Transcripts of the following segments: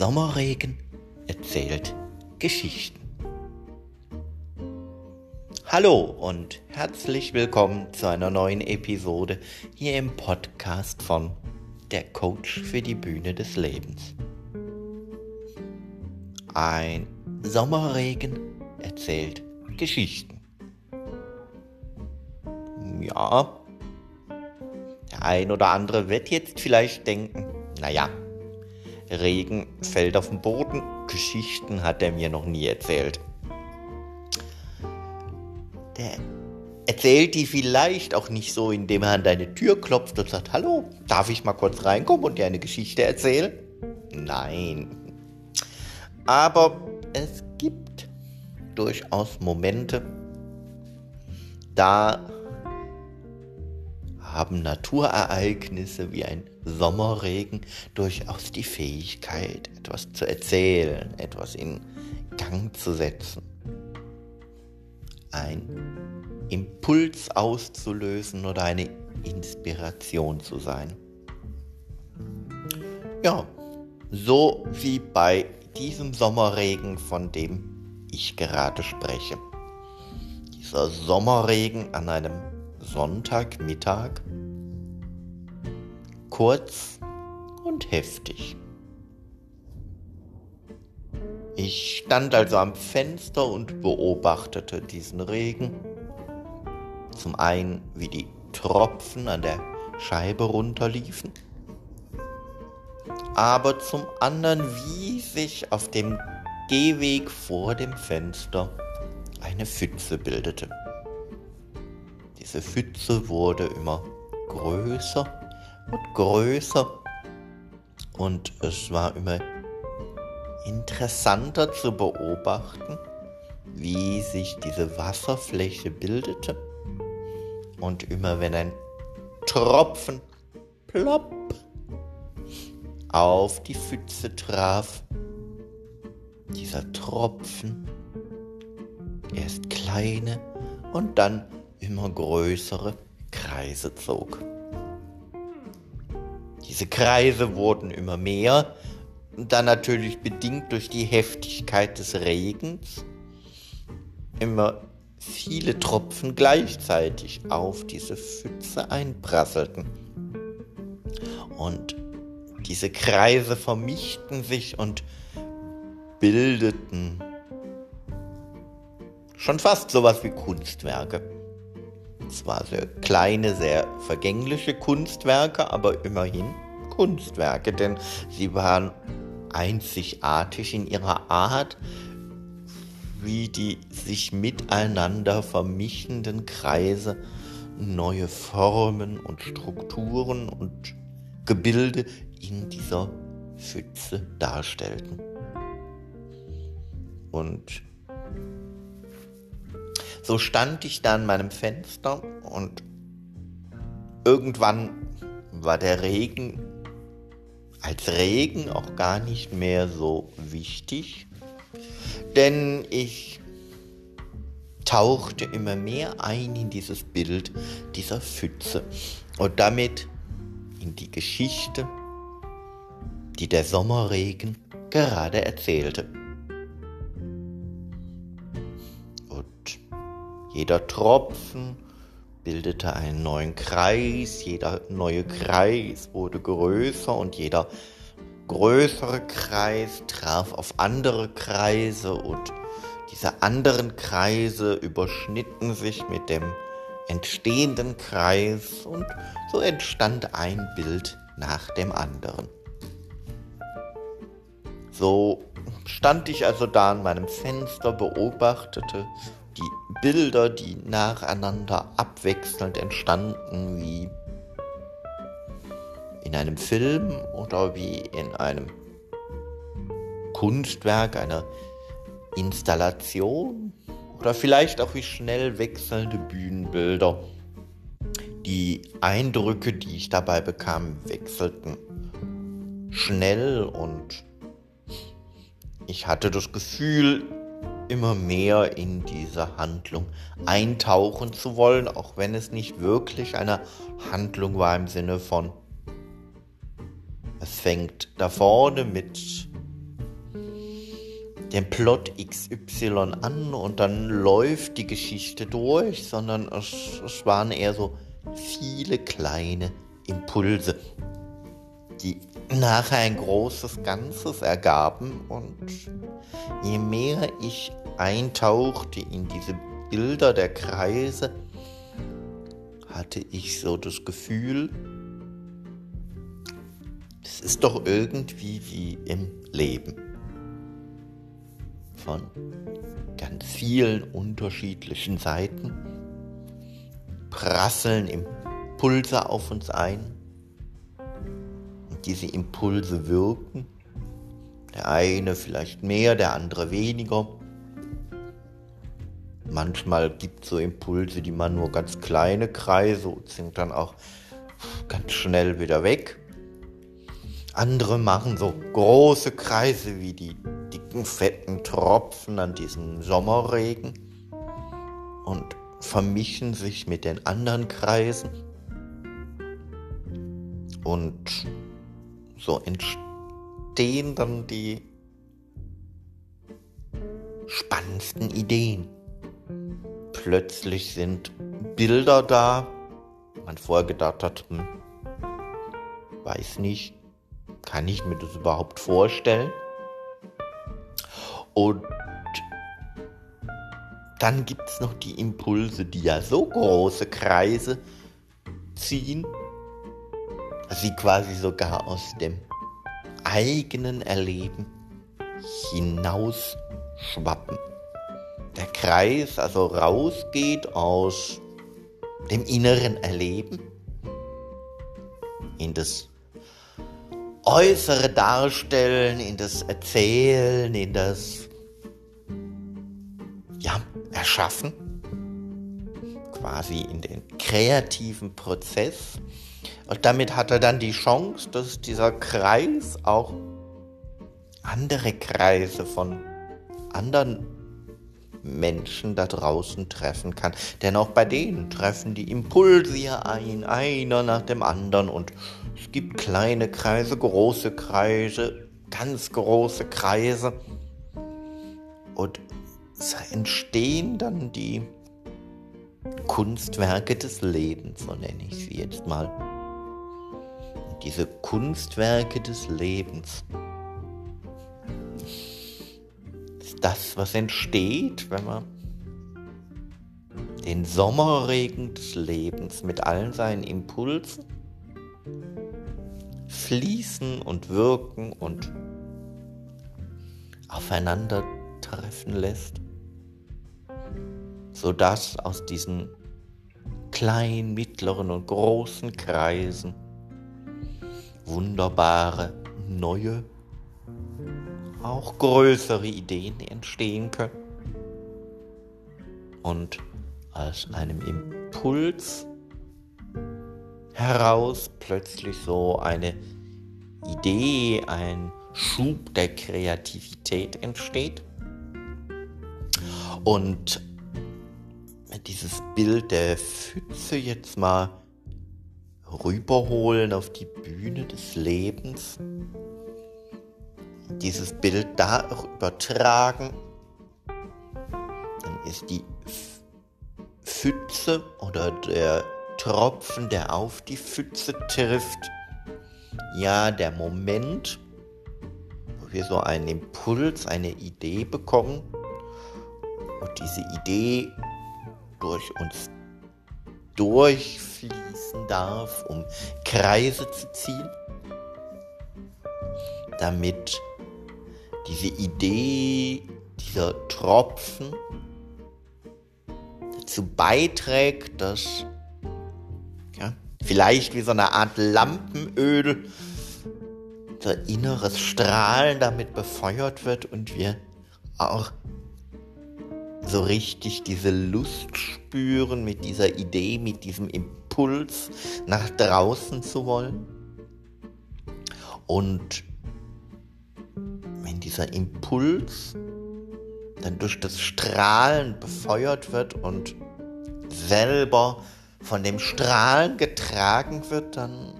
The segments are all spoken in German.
Sommerregen erzählt Geschichten. Hallo und herzlich willkommen zu einer neuen Episode hier im Podcast von Der Coach für die Bühne des Lebens. Ein Sommerregen erzählt Geschichten. Ja, der ein oder andere wird jetzt vielleicht denken, naja, Regen fällt auf den Boden. Geschichten hat er mir noch nie erzählt. Der erzählt die vielleicht auch nicht so, indem er an deine Tür klopft und sagt, hallo, darf ich mal kurz reinkommen und dir eine Geschichte erzählen? Nein. Aber es gibt durchaus Momente, da haben Naturereignisse wie ein Sommerregen durchaus die Fähigkeit, etwas zu erzählen, etwas in Gang zu setzen, ein Impuls auszulösen oder eine Inspiration zu sein. Ja, so wie bei diesem Sommerregen, von dem ich gerade spreche. Dieser Sommerregen an einem Sonntagmittag. Kurz und heftig. Ich stand also am Fenster und beobachtete diesen Regen. Zum einen, wie die Tropfen an der Scheibe runterliefen, aber zum anderen, wie sich auf dem Gehweg vor dem Fenster eine Pfütze bildete. Diese Pfütze wurde immer größer und größer und es war immer interessanter zu beobachten, wie sich diese Wasserfläche bildete und immer wenn ein Tropfen plopp auf die Pfütze traf, dieser Tropfen erst kleine und dann immer größere Kreise zog. Diese Kreise wurden immer mehr, dann natürlich bedingt durch die Heftigkeit des Regens, immer viele Tropfen gleichzeitig auf diese Pfütze einprasselten. Und diese Kreise vermischten sich und bildeten schon fast sowas wie Kunstwerke. Zwar sehr kleine, sehr vergängliche Kunstwerke, aber immerhin Kunstwerke, denn sie waren einzigartig in ihrer Art, wie die sich miteinander vermischenden Kreise neue Formen und Strukturen und Gebilde in dieser Pfütze darstellten. Und so stand ich da an meinem Fenster und irgendwann war der Regen als Regen auch gar nicht mehr so wichtig, denn ich tauchte immer mehr ein in dieses Bild dieser Pfütze und damit in die Geschichte, die der Sommerregen gerade erzählte. Jeder Tropfen bildete einen neuen Kreis, jeder neue Kreis wurde größer und jeder größere Kreis traf auf andere Kreise und diese anderen Kreise überschnitten sich mit dem entstehenden Kreis und so entstand ein Bild nach dem anderen. So stand ich also da an meinem Fenster, beobachtete die Bilder, die nacheinander abwechselnd entstanden, wie in einem Film oder wie in einem Kunstwerk, einer Installation oder vielleicht auch wie schnell wechselnde Bühnenbilder. Die Eindrücke, die ich dabei bekam, wechselten schnell und ich hatte das Gefühl, immer mehr in diese Handlung eintauchen zu wollen, auch wenn es nicht wirklich eine Handlung war im Sinne von, es fängt da vorne mit den Plot XY an und dann läuft die Geschichte durch, sondern es, es waren eher so viele kleine Impulse, die nachher ein großes Ganzes ergaben. Und je mehr ich eintauchte in diese Bilder der Kreise, hatte ich so das Gefühl, es ist doch irgendwie wie im Leben. Von ganz vielen unterschiedlichen Seiten prasseln Impulse auf uns ein. Und diese Impulse wirken. Der eine vielleicht mehr, der andere weniger. Manchmal gibt so Impulse, die man nur ganz kleine Kreise und sind dann auch ganz schnell wieder weg. Andere machen so große Kreise wie die dicken, fetten Tropfen an diesem Sommerregen und vermischen sich mit den anderen Kreisen. Und so entstehen dann die spannendsten Ideen. Plötzlich sind Bilder da, man vorher gedacht hat, hm, weiß nicht, kann ich mir das überhaupt vorstellen? Und dann gibt es noch die Impulse, die ja so große Kreise ziehen, dass sie quasi sogar aus dem eigenen Erleben hinaus schwappen. Der Kreis also rausgeht aus dem inneren Erleben in das äußere Darstellen, in das Erzählen, in das ja, Erschaffen, quasi in den kreativen Prozess. Und damit hat er dann die Chance, dass dieser Kreis auch andere Kreise von anderen Menschen da draußen treffen kann. Denn auch bei denen treffen die Impulse ja ein, einer nach dem anderen. Und es gibt kleine Kreise, große Kreise, ganz große Kreise. Und es entstehen dann die Kunstwerke des Lebens, so nenne ich sie jetzt mal. Und diese Kunstwerke des Lebens das, was entsteht, wenn man den Sommerregen des Lebens mit allen seinen Impulsen fließen und wirken und aufeinandertreffen lässt, sodass aus diesen kleinen, mittleren und großen Kreisen wunderbare neue auch größere Ideen entstehen können. Und aus einem Impuls heraus plötzlich so eine Idee, ein Schub der Kreativität entsteht. Und dieses Bild der Pfütze jetzt mal rüberholen auf die Bühne des Lebens dieses Bild da übertragen, dann ist die Pfütze oder der Tropfen, der auf die Pfütze trifft, ja der Moment, wo wir so einen Impuls, eine Idee bekommen und diese Idee durch uns durchfließen darf, um Kreise zu ziehen, damit diese Idee, dieser Tropfen dazu beiträgt, dass ja, vielleicht wie so eine Art Lampenöl unser inneres Strahlen damit befeuert wird und wir auch so richtig diese Lust spüren, mit dieser Idee, mit diesem Impuls nach draußen zu wollen. Und dieser Impuls dann durch das Strahlen befeuert wird und selber von dem Strahlen getragen wird, dann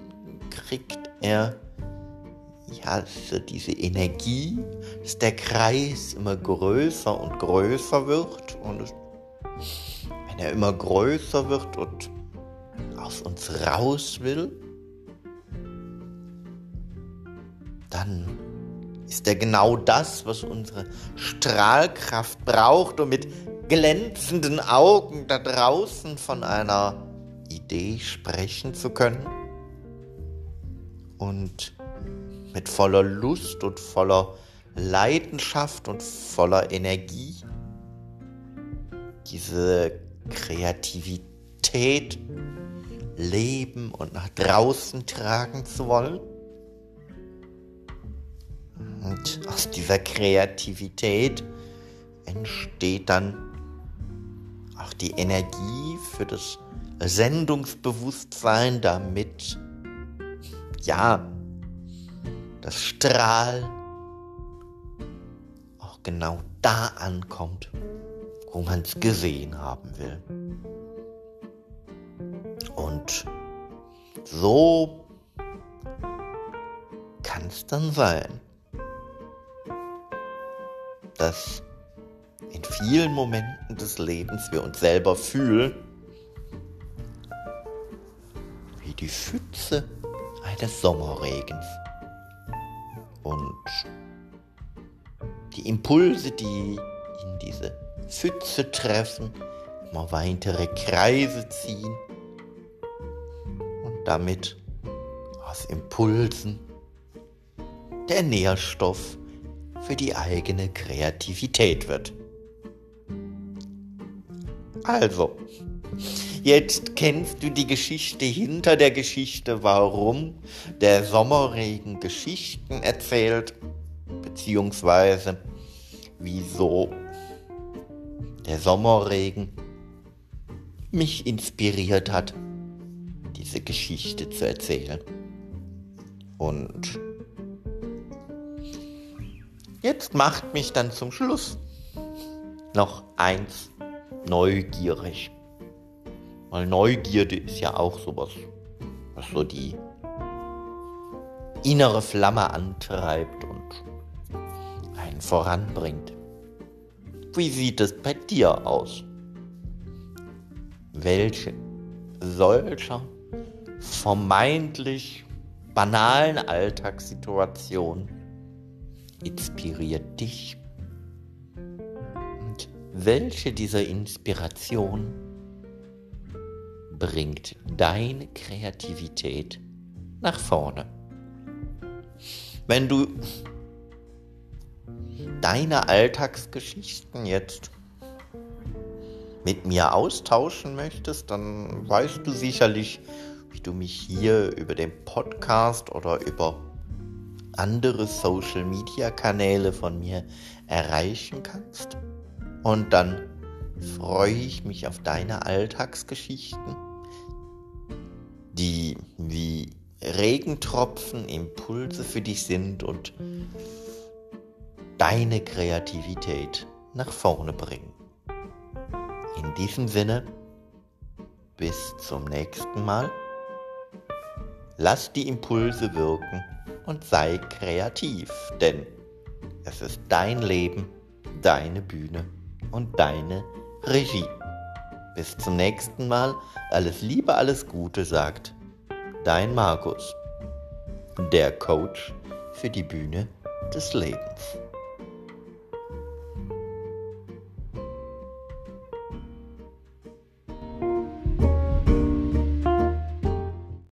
kriegt er ja, so diese Energie, dass der Kreis immer größer und größer wird und wenn er immer größer wird und aus uns raus will, dann ist er genau das, was unsere Strahlkraft braucht, um mit glänzenden Augen da draußen von einer Idee sprechen zu können und mit voller Lust und voller Leidenschaft und voller Energie diese Kreativität leben und nach draußen tragen zu wollen. Und aus dieser Kreativität entsteht dann auch die Energie für das Sendungsbewusstsein, damit ja das Strahlen auch genau da ankommt, wo man es gesehen haben will. Und so kann es dann sein, dass in vielen Momenten des Lebens wir uns selber fühlen wie die Pfütze eines Sommerregens. Und die Impulse, die in diese Pfütze treffen, immer weitere Kreise ziehen und damit aus Impulsen der Nährstoff für die eigene Kreativität wird. Also, jetzt kennst du die Geschichte hinter der Geschichte, warum der Sommerregen Geschichten erzählt, beziehungsweise wieso der Sommerregen mich inspiriert hat, diese Geschichte zu erzählen. Und Jetzt macht mich dann zum Schluss noch eins neugierig. Weil Neugierde ist ja auch sowas, was so die innere Flamme antreibt und einen voranbringt. Wie sieht es bei dir aus? Welche solcher vermeintlich banalen Alltagssituationen inspiriert dich? Und welche dieser Inspiration bringt deine Kreativität nach vorne? Wenn du deine Alltagsgeschichten jetzt mit mir austauschen möchtest, dann weißt du sicherlich, wie du mich hier über den Podcast oder über andere Social-Media-Kanäle von mir erreichen kannst. Und dann freue ich mich auf deine Alltagsgeschichten, die wie Regentropfen Impulse für dich sind und deine Kreativität nach vorne bringen. In diesem Sinne, bis zum nächsten Mal. Lass die Impulse wirken und sei kreativ, denn es ist dein Leben, deine Bühne und deine Regie. Bis zum nächsten Mal. Alles Liebe, alles Gute, sagt dein Markus, der Coach für die Bühne des Lebens.